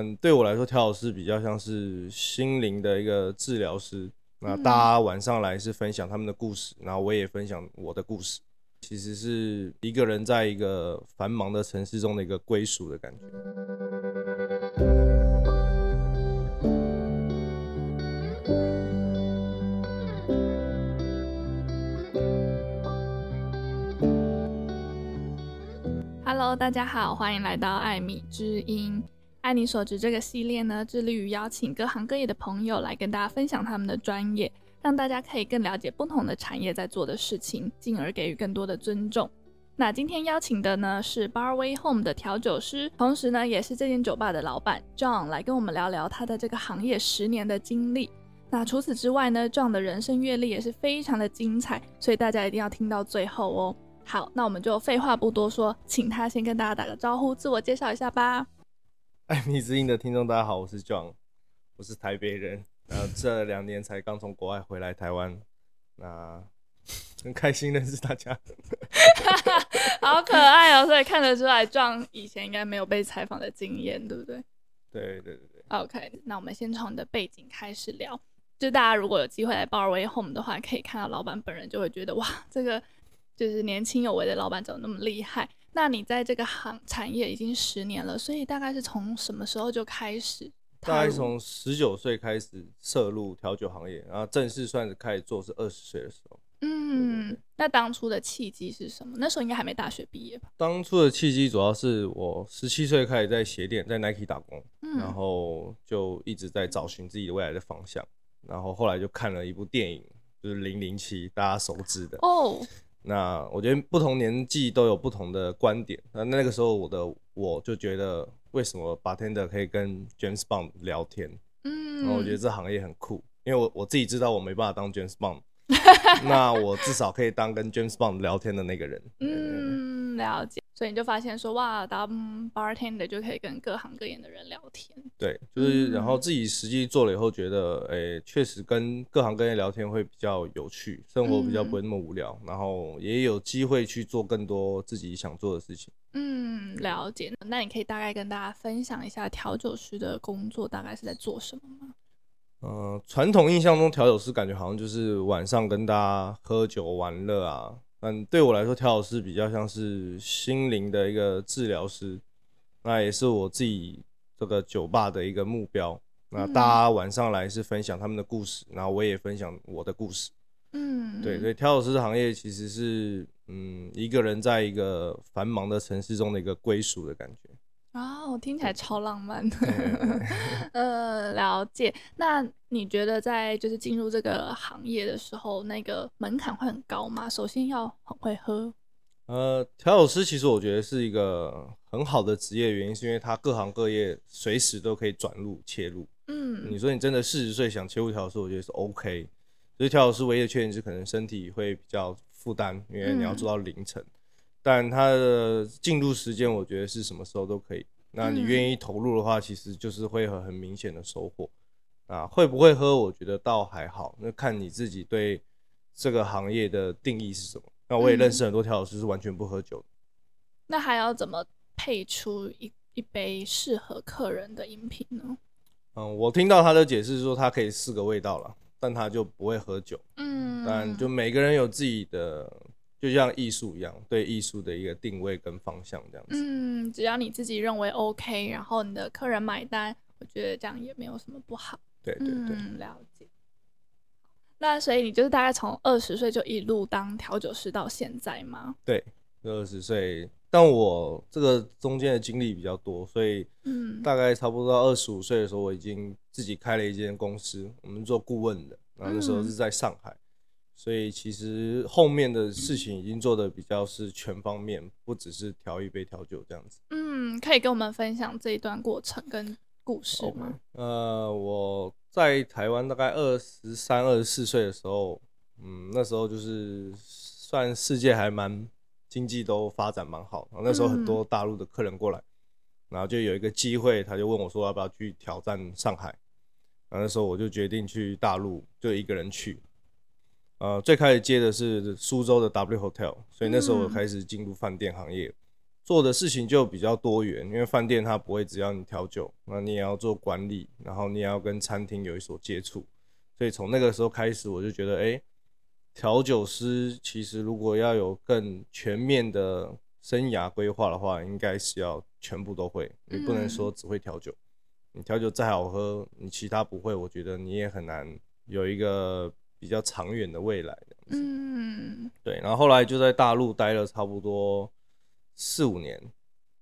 嗯，对我来说，调酒师比较像是心灵的一个治疗师。那大家晚上来是分享他们的故事，然后我也分享我的故事。其实是一个人在一个繁忙的城市中的一个归属的感觉。Hello，大家好，欢迎来到艾米之音。爱你所职这个系列呢，致力于邀请各行各业的朋友来跟大家分享他们的专业，让大家可以更了解不同的产业在做的事情，进而给予更多的尊重。那今天邀请的呢是 Barway Home 的调酒师，同时呢也是这间酒吧的老板 John，来跟我们聊聊他的这个行业十年的经历。那除此之外呢，John 的人生阅历也是非常的精彩，所以大家一定要听到最后哦。好，那我们就废话不多说，请他先跟大家打个招呼，自我介绍一下吧。艾米之音的听众，大家好，我是 John，我是台北人，然后这两年才刚从国外回来台湾，那很开心认识大家，好可爱哦，所以看得出来，John 以前应该没有被采访的经验，对不对？对对对对。OK，那我们先从你的背景开始聊，就大家如果有机会来 Barway Home 的话，可以看到老板本人，就会觉得哇，这个就是年轻有为的老板怎么那么厉害。那你在这个行产业已经十年了，所以大概是从什么时候就开始？大概从十九岁开始涉入调酒行业，然后正式算是开始做是二十岁的时候。嗯，那当初的契机是什么？那时候应该还没大学毕业吧？当初的契机主要是我十七岁开始在鞋店，在 Nike 打工，嗯，然后就一直在找寻自己的未来的方向，然后后来就看了一部电影，就是《零零七》，大家熟知的哦。那我觉得不同年纪都有不同的观点。那那个时候我的我就觉得，为什么 bartender 可以跟 James Bond 聊天？嗯，然后我觉得这行业很酷，因为我我自己知道我没办法当 James Bond，那我至少可以当跟 James Bond 聊天的那个人。嗯，了解。所以你就发现说，哇，当 bartender 就可以跟各行各业的人聊天。对，就是然后自己实际做了以后，觉得，哎、嗯，确实跟各行各业聊天会比较有趣，生活比较不会那么无聊，嗯、然后也有机会去做更多自己想做的事情。嗯，了解。那你可以大概跟大家分享一下调酒师的工作大概是在做什么吗？嗯、呃，传统印象中调酒师感觉好像就是晚上跟大家喝酒玩乐啊。嗯，对我来说，调酒师比较像是心灵的一个治疗师，那也是我自己这个酒吧的一个目标。那大家晚上来是分享他们的故事，然后我也分享我的故事。嗯，对，所以调酒师的行业其实是，嗯，一个人在一个繁忙的城市中的一个归属的感觉。哦，听起来超浪漫的。呃，了解。那你觉得在就是进入这个行业的时候，那个门槛会很高吗？首先要很会喝。呃，调酒师其实我觉得是一个很好的职业，原因是因为他各行各业随时都可以转入切入。嗯，你说你真的四十岁想切入调酒师，我觉得是 OK。所以调酒师唯一的缺点是可能身体会比较负担，因为你要做到凌晨。嗯但它的进入时间，我觉得是什么时候都可以。那你愿意投入的话，其实就是会有很明显的收获。啊，会不会喝？我觉得倒还好，那看你自己对这个行业的定义是什么。那我也认识很多调酒师是完全不喝酒的。那还要怎么配出一一杯适合客人的饮品呢？嗯，我听到他的解释说，他可以四个味道了，但他就不会喝酒。嗯，但就每个人有自己的。就像艺术一样，对艺术的一个定位跟方向这样子。嗯，只要你自己认为 OK，然后你的客人买单，我觉得这样也没有什么不好。对对对，嗯，了解。那所以你就是大概从二十岁就一路当调酒师到现在吗？对，二十岁。但我这个中间的经历比较多，所以嗯，大概差不多到二十五岁的时候，我已经自己开了一间公司，我们做顾问的。然后那时候是在上海。嗯所以其实后面的事情已经做的比较是全方面，不只是调一杯调酒这样子。嗯，可以跟我们分享这一段过程跟故事吗？Okay. 呃，我在台湾大概二十三、二十四岁的时候，嗯，那时候就是算世界还蛮经济都发展蛮好，然后那时候很多大陆的客人过来，嗯，然后就有一个机会，他就问我说要不要去挑战上海，然后那时候我就决定去大陆，就一个人去。呃，最开始接的是苏州的 W Hotel，所以那时候我开始进入饭店行业，嗯，做的事情就比较多元，因为饭店它不会只要你调酒，那你也要做管理，然后你也要跟餐厅有一所接触，所以从那个时候开始，我就觉得，哎、欸，调酒师其实如果要有更全面的生涯规划的话，应该是要全部都会，你不能说只会调酒，你调酒再好喝，你其他不会，我觉得你也很难有一个比较长远的未来。嗯，对，然后后来就在大陆待了差不多四五年，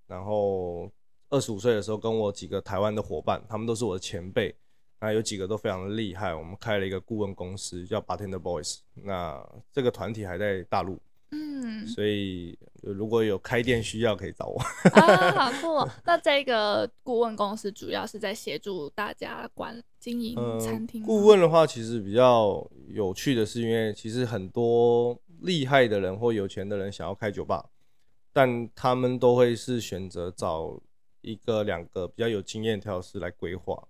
然后二十五岁的时候，跟我几个台湾的伙伴，他们都是我的前辈，那有几个都非常的厉害，我们开了一个顾问公司，叫 Bartender Boys，那这个团体还在大陆。嗯，所以如果有开店需要，可以找我。啊，好酷哦！那这个顾问公司主要是在协助大家管经营餐厅。顾问的话，其实比较有趣的是，因为其实很多厉害的人或有钱的人想要开酒吧，但他们都会是选择找一个两个比较有经验调酒师来规划，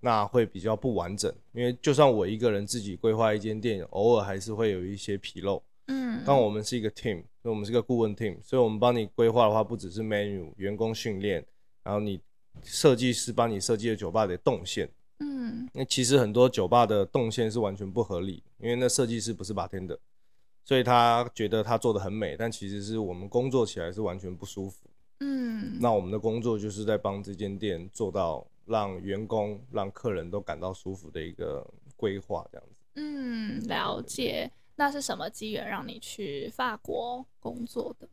那会比较不完整。因为就算我一个人自己规划一间店，偶尔还是会有一些纰漏。嗯，但我们是一个 team，所以我们是个顾问 team，所以我们帮你规划的话，不只是 menu、员工训练，然后你设计师帮你设计的酒吧的动线。嗯，那其实很多酒吧的动线是完全不合理，因为那设计师不是 bartender，所以他觉得他做的很美，但其实是我们工作起来是完全不舒服。嗯，那我们的工作就是在帮这间店做到让员工、让客人都感到舒服的一个规划，这样子。嗯，了解。那是什么机缘让你去法国工作的？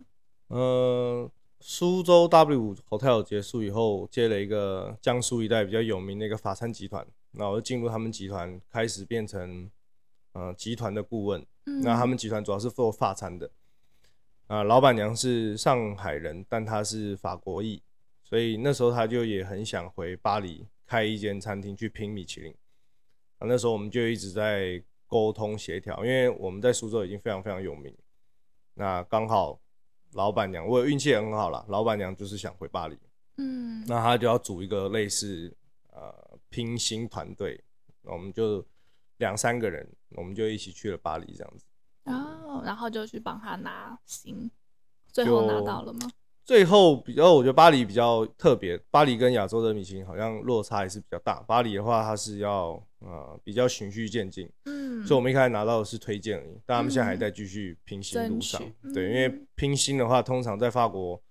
呃，苏州 W Hotel 结束以后，接了一个江苏一带比较有名的一个法餐集团，那我就进入他们集团，开始变成呃集团的顾问。嗯、那他们集团主要是做法餐的，啊、呃，老板娘是上海人，但她是法国裔，所以那时候她就也很想回巴黎开一间餐厅去拼米其林。啊，那时候我们就一直在。沟通协调，因为我们在苏州已经非常非常有名。那刚好老板娘，我运气也很好啦，老板娘就是想回巴黎，嗯，那她就要组一个类似呃拼星团队，那我们就两三个人，我们就一起去了巴黎这样子。哦，然后就去帮他拿星，最后拿到了吗？最后比较，我觉得巴黎比较特别。巴黎跟亚洲的米其林好像落差还是比较大。巴黎的话，它是要呃比较循序渐进，嗯，所以我们一开始拿到的是推荐而已，但他们现在还在继续拼新路上。嗯、对，因为拼新的话，通常在法国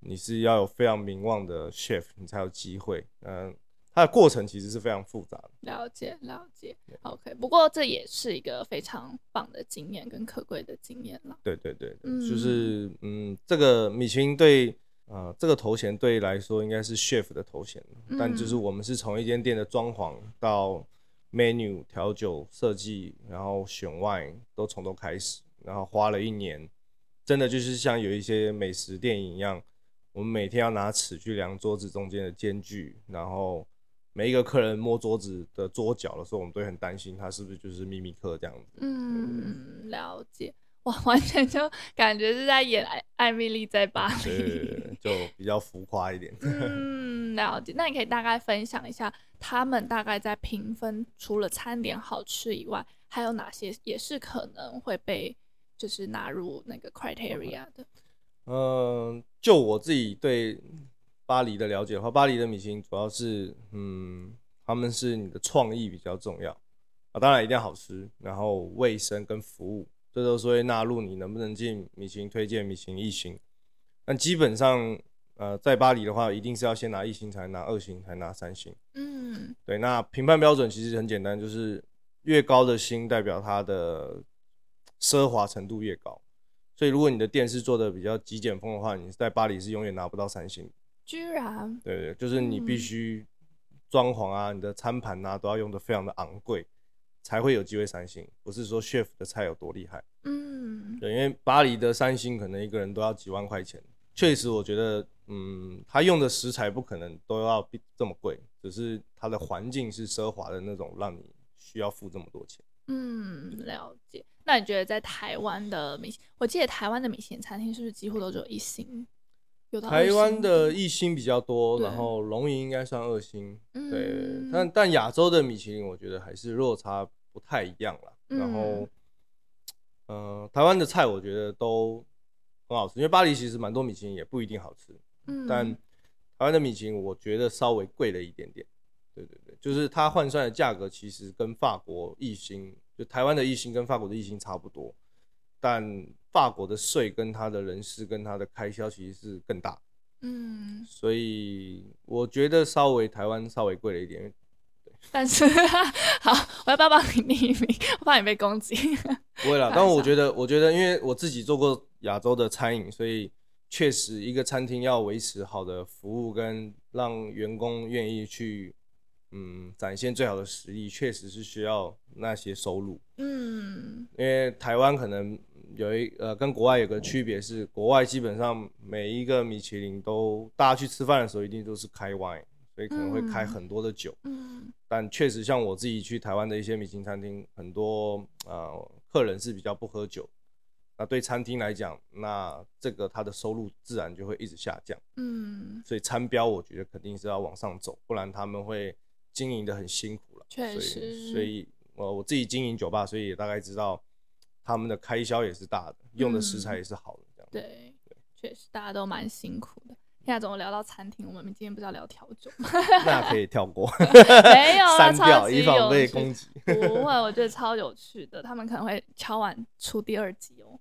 你是要有非常名望的 chef，你才有机会。嗯、呃。它的过程其实是非常复杂的。了解，了解。OK，不过这也是一个非常棒的经验跟可贵的经验了。对对对，嗯、就是嗯，这个米其林对呃这个头衔对来说应该是 chef 的头衔，嗯、但就是我们是从一间店的装潢到 menu 调酒设计，然后选 wine 都从头开始，然后花了一年，真的就是像有一些美食电影一样，我们每天要拿尺去量桌子中间的间距，然后。每一个客人摸桌子的桌角的时候，我们都会很担心他是不是就是秘密客这样子。嗯，了解。哇，完全就感觉是在演艾艾米丽在巴黎。对，就比较浮夸一点。嗯，了解。那你可以大概分享一下，他们大概在评分，除了餐点好吃以外，还有哪些也是可能会被就是纳入那个 criteria 的？嗯、呃，就我自己对。巴黎的了解的话，巴黎的米其林主要是，嗯，他们是你的创意比较重要啊，当然一定要好吃，然后卫生跟服务，这都是会纳入你能不能进米其林推荐、米其林一星。但基本上，呃，在巴黎的话，一定是要先拿一星，才拿二星，才拿三星。嗯，对。那评判标准其实很简单，就是越高的星代表它的奢华程度越高。所以如果你的店是做的比较极简风的话，你在巴黎是永远拿不到三星。居然，对对，就是你必须装潢啊，嗯、你的餐盘啊都要用的非常的昂贵，才会有机会三星。不是说 chef 的菜有多厉害，嗯，对，因为巴黎的三星可能一个人都要几万块钱。确实，我觉得，嗯，他用的食材不可能都要这么贵，只是他的环境是奢华的那种，让你需要付这么多钱。嗯，了解。那你觉得在台湾的米，我记得台湾的米其林餐厅是不是几乎都只有一星？台湾的一星比较多，然后龙吟应该算二星，嗯、对，但但亚洲的米其林我觉得还是落差不太一样啦。嗯、然后，呃，台湾的菜我觉得都很好吃。因为巴黎其实蛮多米其林也不一定好吃，嗯，但台湾的米其林我觉得稍微贵了一点点。对对对，就是它换算的价格其实跟法国一星，就台湾的一星跟法国的一星差不多，但法国的税跟它的人事跟它的开销其实是更大，嗯，所以我觉得稍微台湾稍微贵了一点。但是好，我要不要帮你匿名？我怕你被攻击。不会啦，但我觉得，我觉得，因为我自己做过亚洲的餐饮，所以确实一个餐厅要维持好的服务跟让员工愿意去。嗯，展现最好的实力，确实是需要那些收入。嗯，因为台湾可能有一呃，跟国外有个区别是，国外基本上每一个米其林都，大家去吃饭的时候一定都是开 wine，所以可能会开很多的酒。嗯，但确实像我自己去台湾的一些米其林餐厅，很多呃客人是比较不喝酒。那对餐厅来讲，那这个它的收入自然就会一直下降。嗯，所以餐标我觉得肯定是要往上走，不然他们会。经营的很辛苦了，确实，所以我我自己经营酒吧，所以也大概知道他们的开销也是大的，嗯、用的食材也是好的，这样对对，确实大家都蛮辛苦的。现在怎么聊到餐厅？我们今天不是要聊调酒吗？那可以跳过，没有删掉，以防被攻击。不会，我觉得超有趣的，他们可能会敲碗出第二集哦。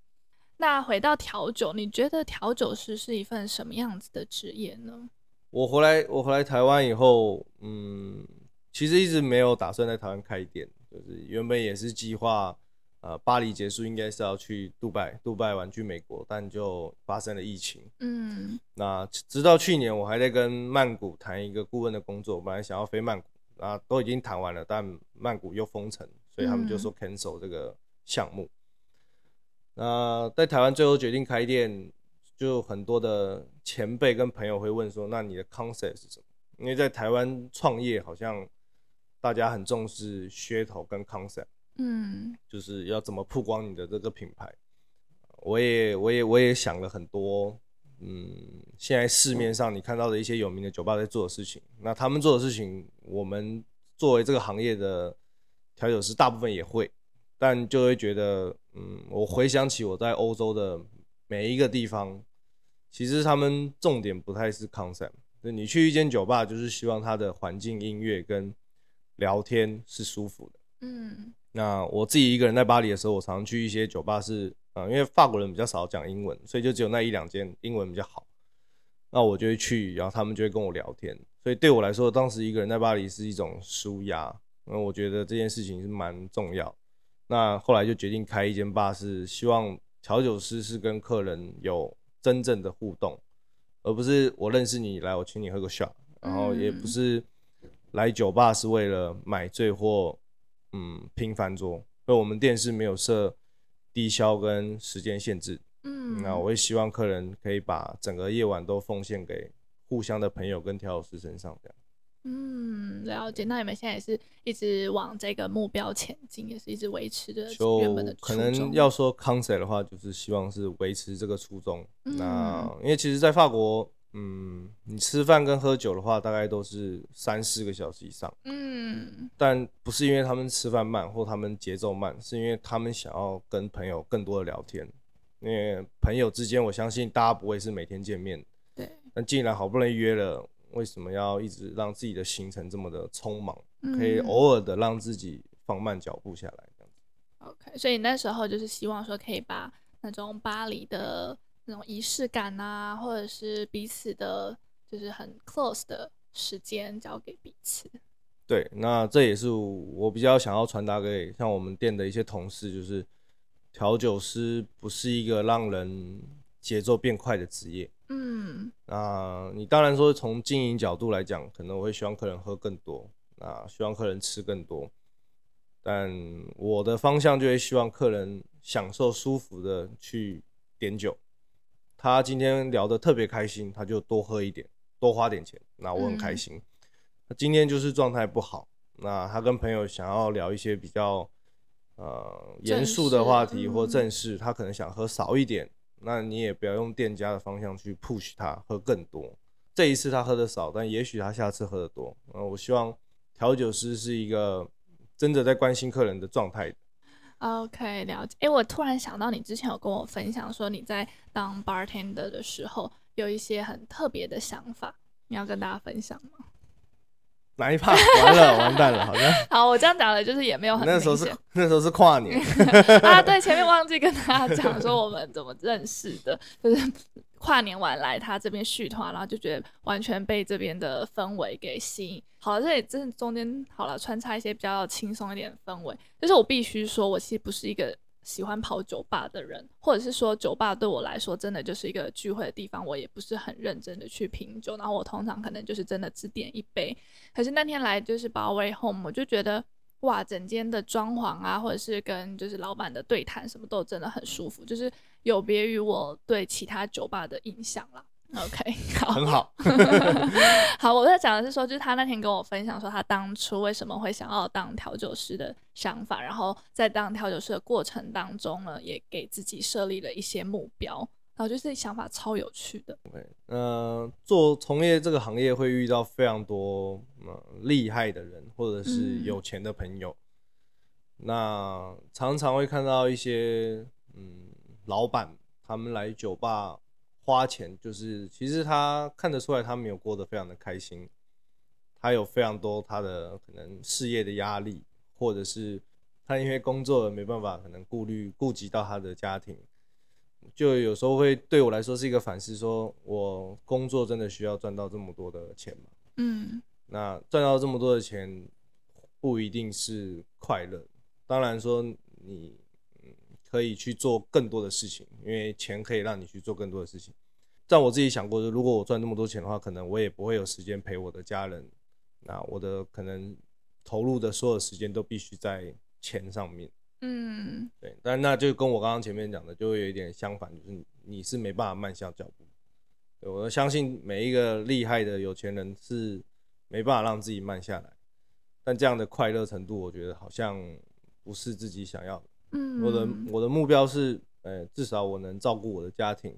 那回到调酒，你觉得调酒师是一份什么样子的职业呢？我回来，我回来台湾以后，嗯。其实一直没有打算在台湾开店，就是原本也是计划，呃，巴黎结束应该是要去杜拜，杜拜完去美国，但就发生了疫情。嗯，那直到去年我还在跟曼谷谈一个顾问的工作，本来想要飞曼谷，啊，都已经谈完了，但曼谷又封城，所以他们就说 cancel 这个项目。那、嗯、在台湾最后决定开店，就很多的前辈跟朋友会问说，那你的 concept 是什么？因为在台湾创业好像。大家很重视噱头跟 concept，嗯，就是要怎么曝光你的这个品牌。我也，我也，我也想了很多，嗯，现在市面上你看到的一些有名的酒吧在做的事情，那他们做的事情，我们作为这个行业的调酒师，大部分也会，但就会觉得，嗯，我回想起我在欧洲的每一个地方，其实他们重点不太是 concept，就你去一间酒吧，就是希望它的环境、音乐跟聊天是舒服的，嗯，那我自己一个人在巴黎的时候，我常常去一些酒吧是，是、呃、啊，因为法国人比较少讲英文，所以就只有那一两间英文比较好，那我就会去，然后他们就会跟我聊天，所以对我来说，当时一个人在巴黎是一种舒压，那我觉得这件事情是蛮重要，那后来就决定开一间吧，是希望调酒师是跟客人有真正的互动，而不是我认识你来，我请你喝个 shot，然后也不是。来酒吧是为了买醉或嗯拼翻桌，所以我们店是没有设低消跟时间限制。嗯，那我也希望客人可以把整个夜晚都奉献给互相的朋友跟调酒师身上，这样。嗯，了解。那你们现在也是一直往这个目标前进，也是一直维持着原本的初衷。可能要说 concept 的话，就是希望是维持这个初衷。嗯、那因为其实，在法国。嗯，你吃饭跟喝酒的话，大概都是三四个小时以上。嗯，但不是因为他们吃饭慢或他们节奏慢，是因为他们想要跟朋友更多的聊天。因为朋友之间，我相信大家不会是每天见面。对。那既然好不容易约了，为什么要一直让自己的行程这么的匆忙？可以偶尔的让自己放慢脚步下来，这样子。OK，所以那时候就是希望说可以把那种巴黎的。那种仪式感啊，或者是彼此的，就是很 close 的时间交给彼此。对，那这也是我比较想要传达给像我们店的一些同事，就是调酒师不是一个让人节奏变快的职业。嗯，那你当然说从经营角度来讲，可能我会希望客人喝更多，那希望客人吃更多，但我的方向就会希望客人享受舒服的去点酒。他今天聊得特别开心，他就多喝一点，多花点钱，那我很开心。嗯、他今天就是状态不好，那他跟朋友想要聊一些比较呃严肃的话题或正式，他可能想喝少一点，那你也不要用店家的方向去 push 他喝更多。这一次他喝的少，但也许他下次喝得多。呃，我希望调酒师是一个真的在关心客人的状态。OK，了解。哎、我突然想到，你之前有跟我分享说你在当 bartender 的时候有一些很特别的想法，你要跟大家分享吗？哪一趴？完了，完蛋了，好像。好，我这样讲的就是也没有很。那时候是那时候是跨年 啊，对，前面忘记跟大家讲说我们怎么认识的，就是跨年晚来他这边续团，然后就觉得完全被这边的氛围给吸引。好了，这里真的中间好了穿插一些比较轻松一点的氛围，但是我必须说，我其实不是一个。喜欢跑酒吧的人，或者是说酒吧对我来说真的就是一个聚会的地方，我也不是很认真的去品酒，然后我通常可能就是真的只点一杯。可是那天来就是 Bar Way Home，我就觉得哇，整间的装潢啊，或者是跟就是老板的对谈什么都真的很舒服，就是有别于我对其他酒吧的印象啦。OK，好，很好。好，我在讲的是说，就是他那天跟我分享说，他当初为什么会想要当调酒师的想法，然后在当调酒师的过程当中呢，也给自己设立了一些目标，然后就是想法超有趣的。OK，呃，做从业这个行业会遇到非常多呃厉害的人，或者是有钱的朋友，嗯、那常常会看到一些嗯老板他们来酒吧。花钱就是，其实他看得出来，他没有过得非常的开心，他有非常多他的可能事业的压力，或者是他因为工作没办法，可能顾虑顾及到他的家庭，就有时候会对我来说是一个反思，说我工作真的需要赚到这么多的钱吗？嗯，那赚到这么多的钱不一定是快乐，当然说你。可以去做更多的事情，因为钱可以让你去做更多的事情。但我自己想过，如果我赚那么多钱的话，可能我也不会有时间陪我的家人。那我的可能投入的所有时间都必须在钱上面。嗯，对。但那就跟我刚刚前面讲的，就会有一点相反，就是你是没办法慢下脚步。对，我相信每一个厉害的有钱人是没办法让自己慢下来。但这样的快乐程度，我觉得好像不是自己想要的。嗯，我的我的目标是，呃，至少我能照顾我的家庭，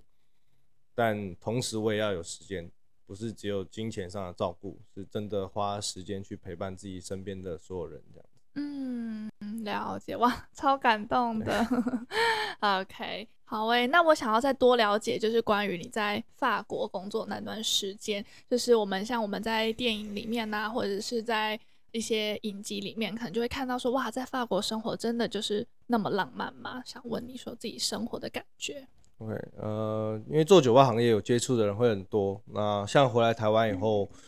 但同时我也要有时间，不是只有金钱上的照顾，是真的花时间去陪伴自己身边的所有人这样子。嗯，了解哇，超感动的。OK，好诶，那我想要再多了解，就是关于你在法国工作那段时间，就是我们像我们在电影里面啊，或者是在。一些影集里面可能就会看到说，哇，在法国生活真的就是那么浪漫吗？想问你说自己生活的感觉。OK，呃，因为做酒吧行业有接触的人会很多，那像回来台湾以后，嗯、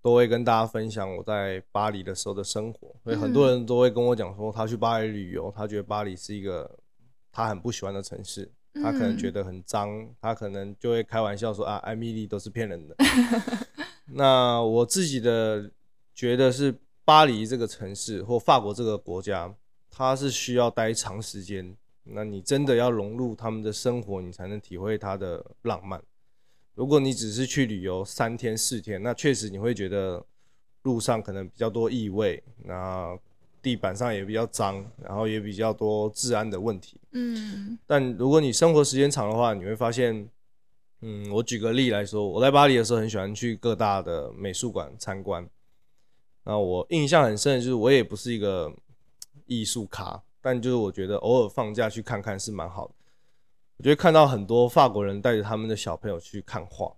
都会跟大家分享我在巴黎的时候的生活，所以很多人都会跟我讲说，他去巴黎旅游，他觉得巴黎是一个他很不喜欢的城市，他可能觉得很脏，他可能就会开玩笑说啊，艾米丽都是骗人的。那我自己的觉得是。巴黎这个城市或法国这个国家，它是需要待长时间。那你真的要融入他们的生活，你才能体会它的浪漫。如果你只是去旅游三天四天，那确实你会觉得路上可能比较多异味，那地板上也比较脏，然后也比较多治安的问题。嗯。但如果你生活时间长的话，你会发现，嗯，我举个例来说，我在巴黎的时候很喜欢去各大的美术馆参观。那我印象很深的就是，我也不是一个艺术咖，但就是我觉得偶尔放假去看看是蛮好的。我觉得看到很多法国人带着他们的小朋友去看画，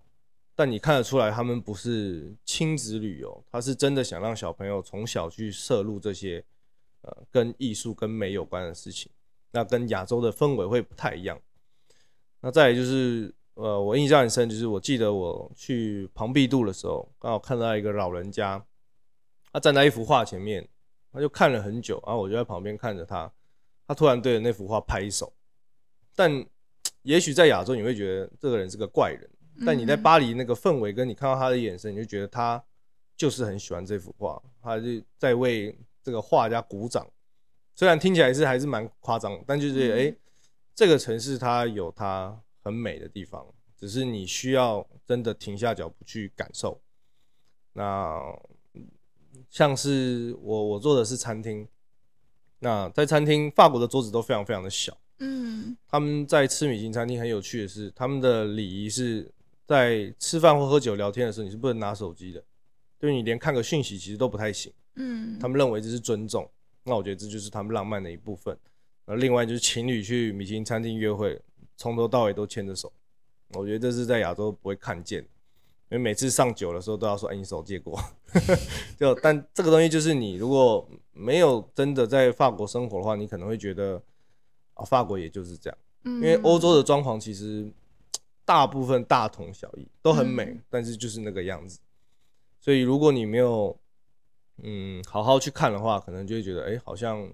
但你看得出来他们不是亲子旅游，他是真的想让小朋友从小去摄入这些呃跟艺术跟美有关的事情。那跟亚洲的氛围会不太一样。那再来就是呃，我印象很深，就是我记得我去庞毕度的时候，刚好看到一个老人家。他站在一幅画前面，他就看了很久，然后我就在旁边看着他。他突然对着那幅画拍手。但 也许在亚洲你会觉得这个人是个怪人，但你在巴黎那个氛围跟你看到他的眼神，你就觉得他就是很喜欢这幅画，他就在为这个画家鼓掌。虽然听起来是还是蛮夸张，但就是哎，这个城市它有它很美的地方，只是你需要真的停下脚步去感受。那。像是我我做的是餐厅，那在餐厅法国的桌子都非常非常的小，嗯，他们在吃米其林餐厅很有趣的是，他们的礼仪是在吃饭或喝酒聊天的时候你是不能拿手机的，对，你连看个讯息其实都不太行，嗯，他们认为这是尊重，那我觉得这就是他们浪漫的一部分。呃，另外就是情侣去米其林餐厅约会，从头到尾都牵着手，我觉得这是在亚洲不会看见，因为每次上酒的时候都要说：“哎，你手借过。”就但这个东西就是你如果没有真的在法国生活的话，你可能会觉得啊，法国也就是这样。因为欧洲的装潢其实大部分大同小异，都很美，嗯，但是就是那个样子。所以如果你没有嗯好好去看的话，可能就会觉得哎，好像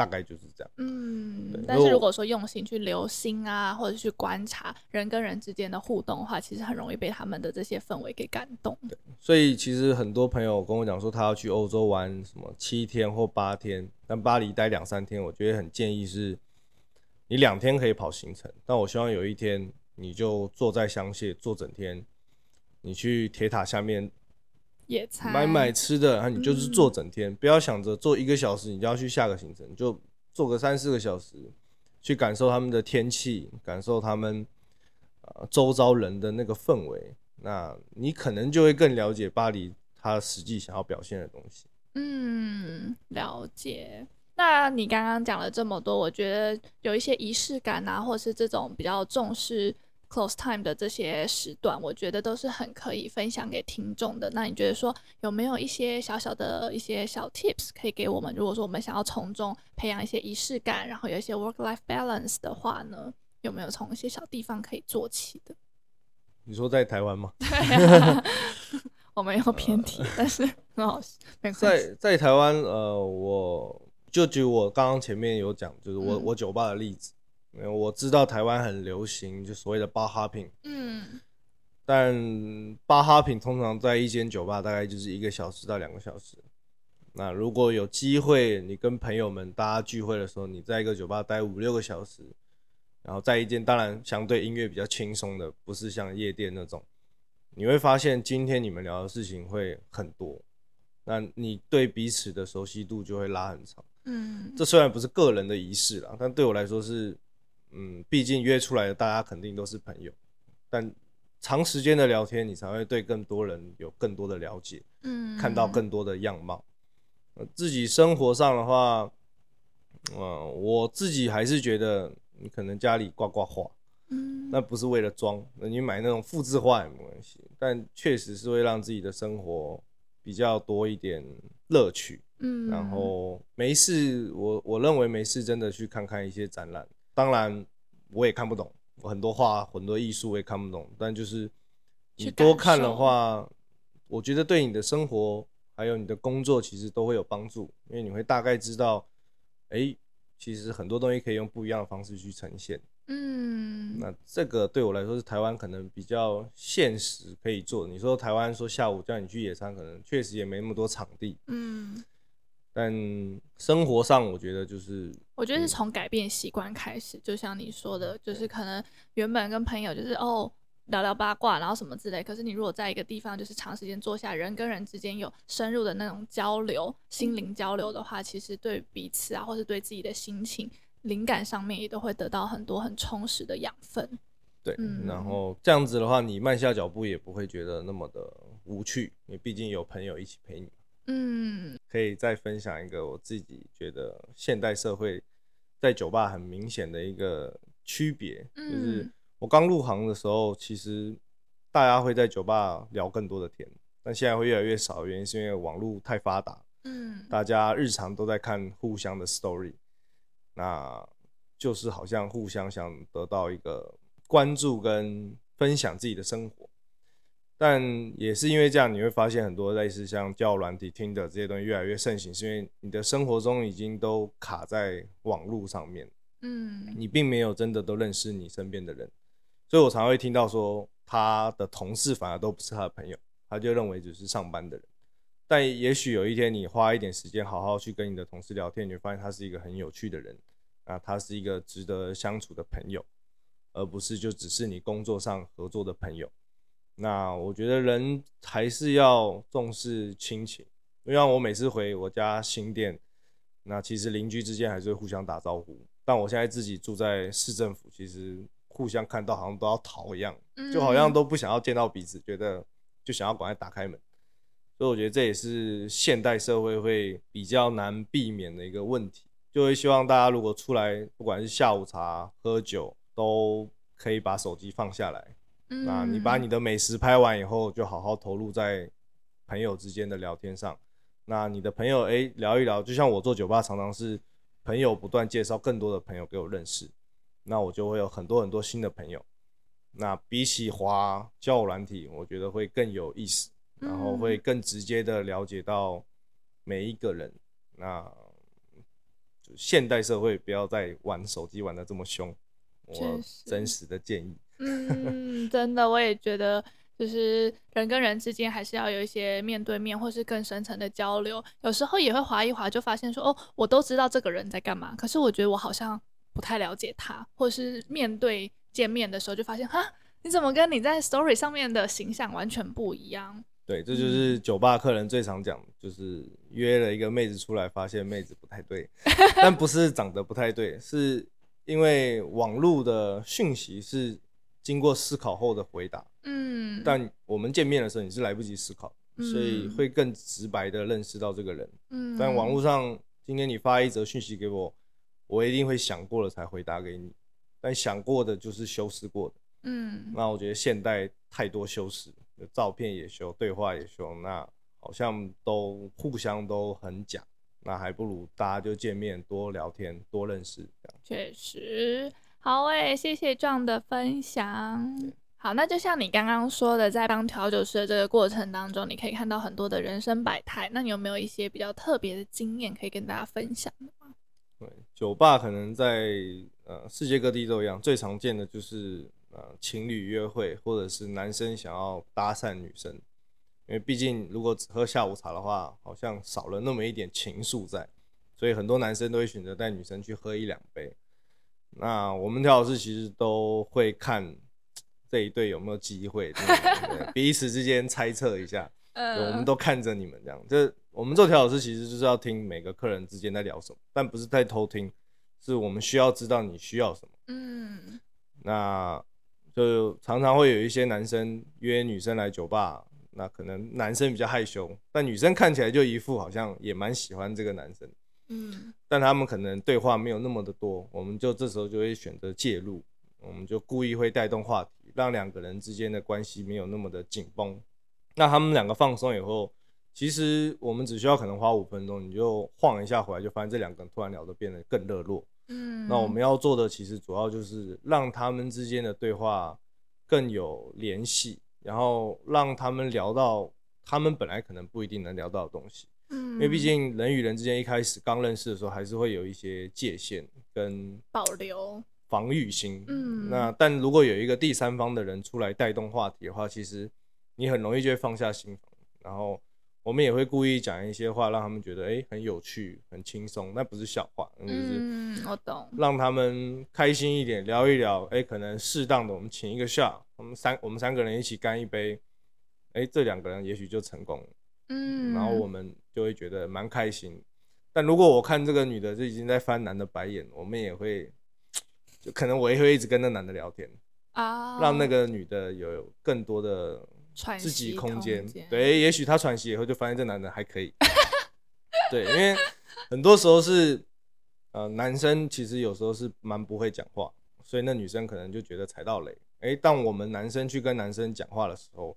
大概就是这样。嗯，但是如果说用心去留心啊，或者去观察人跟人之间的互动的话，其实很容易被他们的这些氛围给感动。对，所以其实很多朋友跟我讲说，他要去欧洲玩什么七天或八天，但巴黎待两三天，我觉得很建议是。你两天可以跑行程，但我希望有一天你就坐在香榭坐整天，你去铁塔下面野餐买买吃的，然后你就是坐整天，嗯、不要想着坐一个小时你就要去下个行程，你就坐个三四个小时，去感受他们的天气，感受他们呃周遭人的那个氛围，那你可能就会更了解巴黎他实际想要表现的东西。嗯，了解。那你刚刚讲了这么多，我觉得有一些仪式感啊，或者是这种比较重视 close time 的这些时段，我觉得都是很可以分享给听众的。那你觉得说有没有一些小小的一些小 tips 可以给我们？如果说我们想要从中培养一些仪式感，然后有一些 work life balance 的话呢，有没有从一些小地方可以做起的？你说在台湾吗？对啊，我没有偏题，呃、但是 很好笑，没关系。在在台湾，呃，我。就举我刚刚前面有讲，就是我、嗯、我酒吧的例子，因为我知道台湾很流行就所谓的巴哈品嗯，但巴哈品通常在一间酒吧大概就是一个小时到两个小时。那如果有机会，你跟朋友们大家聚会的时候，你在一个酒吧待五六个小时，然后在一间当然相对音乐比较轻松的，不是像夜店那种，你会发现今天你们聊的事情会很多，那你对彼此的熟悉度就会拉很长。嗯，这虽然不是个人的仪式啦，但对我来说是，嗯，毕竟约出来的大家肯定都是朋友，但长时间的聊天，你才会对更多人有更多的了解，嗯，看到更多的样貌。呃，自己生活上的话，嗯，我自己还是觉得，你可能家里挂挂画，嗯，那不是为了装，那你买那种复制画也没关系，但确实是会让自己的生活比较多一点乐趣。嗯，然后没事，我我认为没事，真的去看看一些展览。当然，我也看不懂，我很多画、很多艺术我也看不懂。但就是你多看的话，我觉得对你的生活还有你的工作其实都会有帮助，因为你会大概知道，哎，其实很多东西可以用不一样的方式去呈现。嗯，那这个对我来说是台湾可能比较现实可以做的。你说台湾说下午叫你去野餐，可能确实也没那么多场地。嗯。但生活上，我觉得就是，我觉得是从改变习惯开始，就像你说的，就是可能原本跟朋友就是哦聊聊八卦，然后什么之类。可是你如果在一个地方就是长时间坐下，人跟人之间有深入的那种交流、心灵交流的话，其实对彼此啊，或是对自己的心情、灵感上面也都会得到很多很充实的养分。对，嗯，然后这样子的话，你慢下脚步也不会觉得那么的无趣，因为毕竟有朋友一起陪你。嗯，可以再分享一个我自己觉得现代社会在酒吧很明显的一个区别，就是我刚入行的时候，其实大家会在酒吧聊更多的天，但现在会越来越少，原因是因为网络太发达，嗯，大家日常都在看互相的 story，那就是好像互相想得到一个关注跟分享自己的生活。但也是因为这样，你会发现很多类似像教软体、Tinder 这些东西越来越盛行，是因为你的生活中已经都卡在网络上面，嗯，你并没有真的都认识你身边的人，所以我常会听到说他的同事反而都不是他的朋友，他就认为只是上班的人。但也许有一天你花一点时间好好去跟你的同事聊天，你会发现他是一个很有趣的人，啊，他是一个值得相处的朋友，而不是就只是你工作上合作的朋友。那我觉得人还是要重视亲情，因为我每次回我家新店，那其实邻居之间还是会互相打招呼。但我现在自己住在市政府，其实互相看到好像都要逃一样，就好像都不想要见到彼此，觉得就想要赶快打开门。所以我觉得这也是现代社会会比较难避免的一个问题。就会希望大家如果出来，不管是下午茶、喝酒，都可以把手机放下来。嗯，那你把你的美食拍完以后，就好好投入在朋友之间的聊天上。那你的朋友哎、欸，聊一聊，就像我做酒吧，常常是朋友不断介绍更多的朋友给我认识，那我就会有很多很多新的朋友。那比起滑交友软体，我觉得会更有意思，然后会更直接的了解到每一个人。那现代社会不要再玩手机玩的这么凶，我真实的建议。嗯，真的，我也觉得，就是人跟人之间还是要有一些面对面或是更深层的交流。有时候也会划一划，就发现说，哦，我都知道这个人在干嘛，可是我觉得我好像不太了解他，或是面对见面的时候就发现，哈，你怎么跟你在 story 上面的形象完全不一样？对，这就是酒吧客人最常讲，就是约了一个妹子出来，发现妹子不太对，但不是长得不太对，是因为网络的讯息是经过思考后的回答，嗯，但我们见面的时候你是来不及思考，所以会更直白的认识到这个人，嗯，但网络上今天你发一则讯息给我，我一定会想过了才回答给你，但想过的就是修饰过的，嗯，那我觉得现代太多修饰。照片也修，对话也修，那好像都互相都很假，那还不如大家就见面多聊天多认识这样。确实，好诶，谢谢 John 的分享。好，那就像你刚刚说的，在当调酒师的这个过程当中，你可以看到很多的人生百态。那你有没有一些比较特别的经验可以跟大家分享的吗？对，酒吧可能在呃世界各地都一样，最常见的就是。呃，情侣约会，或者是男生想要搭讪女生，因为毕竟如果只喝下午茶的话，好像少了那么一点情愫在，所以很多男生都会选择带女生去喝一两杯。那我们调老师其实都会看这一对有没有机会，彼此之间猜测一下。我们都看着你们这样，这我们做调老师其实就是要听每个客人之间在聊什么，但不是在偷听，是我们需要知道你需要什么。嗯，那。就常常会有一些男生约女生来酒吧，那可能男生比较害羞，但女生看起来就一副好像也蛮喜欢这个男生，嗯，但他们可能对话没有那么的多，我们就这时候就会选择介入，我们就故意会带动话题，让两个人之间的关系没有那么的紧绷，那他们两个放松以后，其实我们只需要可能花五分钟，你就晃一下回来，就发现这两个人突然聊得变得更热络。嗯，那我们要做的其实主要就是让他们之间的对话更有联系，然后让他们聊到他们本来可能不一定能聊到的东西。嗯，因为毕竟人与人之间一开始刚认识的时候，还是会有一些界限跟保留防御心。嗯，那但如果有一个第三方的人出来带动话题的话，其实你很容易就会放下心防，然后。我们也会故意讲一些话，让他们觉得哎、欸、很有趣、很轻松，那不是笑话，就是嗯，我懂，让他们开心一点，聊一聊，哎、欸，可能适当的我们请一个 shot，我们三我们三个人一起干一杯，哎、欸，这两个人也许就成功了，嗯，然后我们就会觉得蛮开心。但如果我看这个女的就已经在翻男的白眼，我们也会，就可能我也会一直跟那男的聊天啊，让那个女的有更多的。自己空间，对，也许她喘息以后就发现这男的还可以，对，因为很多时候是，呃，男生其实有时候是蛮不会讲话，所以那女生可能就觉得踩到雷。哎，当我们男生去跟男生讲话的时候，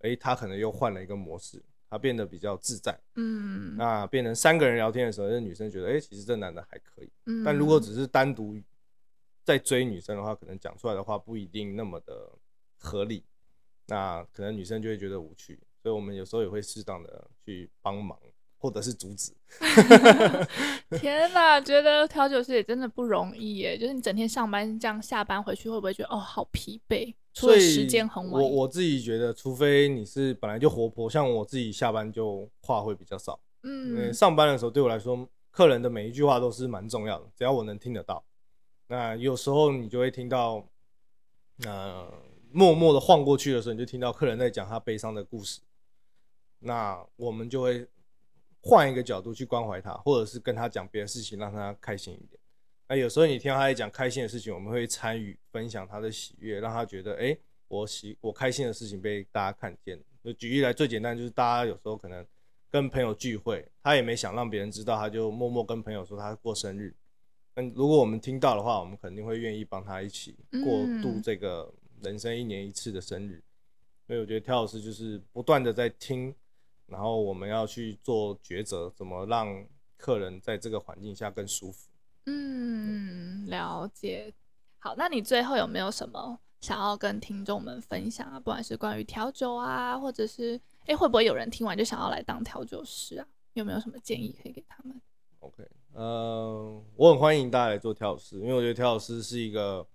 哎，他可能又换了一个模式，他变得比较自在，嗯，那变成三个人聊天的时候，那女生觉得，哎，其实这男的还可以，嗯，但如果只是单独在追女生的话，可能讲出来的话不一定那么的合理。那可能女生就会觉得无趣，所以我们有时候也会适当的去帮忙，或者是阻止。天哪，觉得调酒师也真的不容易耶！就是你整天上班这样，下班回去会不会觉得哦好疲惫？所以时间很晚。我我自己觉得，除非你是本来就活泼，像我自己下班就话会比较少。嗯，上班的时候对我来说，客人的每一句话都是蛮重要的，只要我能听得到。那有时候你就会听到，呃。默默的晃过去的时候，你就听到客人在讲他悲伤的故事。那我们就会换一个角度去关怀他，或者是跟他讲别的事情，让他开心一点。那有时候你听到他在讲开心的事情，我们会参与分享他的喜悦，让他觉得，哎，我喜我开心的事情被大家看见。就举例来最简单，就是大家有时候可能跟朋友聚会，他也没想让别人知道，他就默默跟朋友说他过生日。那如果我们听到的话，我们肯定会愿意帮他一起过度这个人生一年一次的生日。嗯、所以我觉得跳老师就是不断的在听，然后我们要去做抉择，怎么让客人在这个环境下更舒服。嗯，了解。好，那你最后有没有什么想要跟听众们分享啊？不管是关于调酒啊，或者是哎、欸，会不会有人听完就想要来当调酒师啊？有没有什么建议可以给他们？OK，呃，我很欢迎大家来做调酒师，因为我觉得调酒师是一个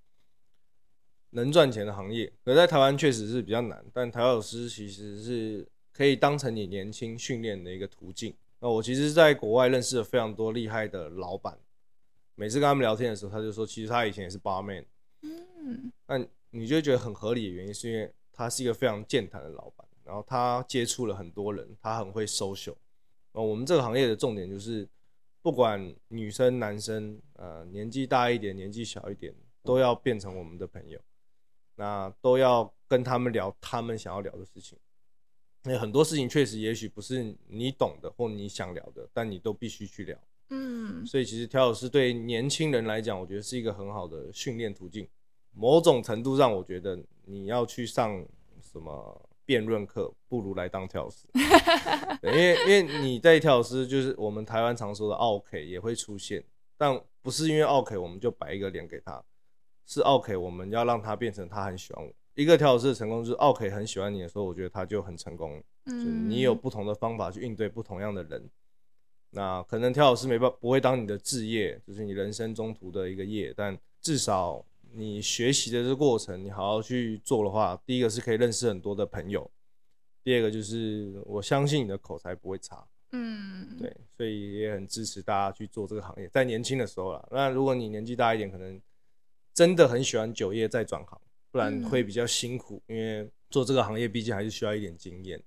能赚钱的行业。可在台湾确实是比较难，但调酒师其实是可以当成你年轻训练的一个途径。那我其实在国外认识了非常多厉害的老板。每次跟他们聊天的时候，他就说，其实他以前也是 barman。嗯，那你就觉得很合理的原因，是因为他是一个非常健谈的老板，然后他接触了很多人，他很会 social。那我们这个行业的重点就是，不管女生男生，呃，年纪大一点，年纪小一点，都要变成我们的朋友，那都要跟他们聊他们想要聊的事情。那很多事情确实也许不是你懂的或你想聊的，但你都必须去聊。嗯，所以其实调酒师对年轻人来讲，我觉得是一个很好的训练途径。某种程度上，我觉得你要去上什么辩论课，不如来当调酒师。因为因为你在调酒师，就是我们台湾常说的奥 k 也会出现，但不是因为奥 k 我们就摆一个脸给他，是奥 k 我们要让他变成他很喜欢我。一个调酒师的成功就是奥 k 很喜欢你的时候，我觉得他就很成功。嗯，你有不同的方法去应对不同样的人。那可能调老师没办法不会当你的置业，就是你人生中途的一个业，但至少你学习的这个过程，你好好去做的话，第一个是可以认识很多的朋友，第二个就是我相信你的口才不会差，嗯，对，所以也很支持大家去做这个行业，在年轻的时候啦。那如果你年纪大一点，可能真的很喜欢酒业，再转行，不然会比较辛苦，因为做这个行业毕竟还是需要一点经验。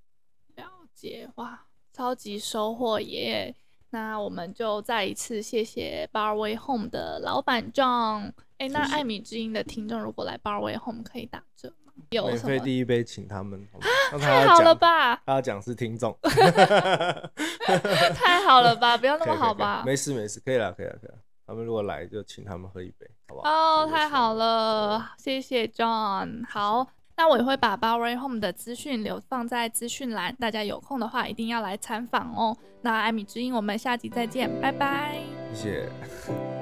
了解，哇，超级收获耶！那我们就再一次谢谢 Barway Home 的老板 John。哎、欸，那艾米之音的听众如果来 Barway Home 可以打折吗？有免费第一杯，请他们。太好了吧？他要讲是听众。太好了吧？不要那么好吧？没事没事，可以了可以了可以了。他们如果来就请他们喝一杯，好不好？哦，太好了，谢谢 John。好。那我也会把 Barway Home 的资讯留放在资讯栏，大家有空的话一定要来参访哦。那艾米之音，我们下集再见，拜拜。谢谢。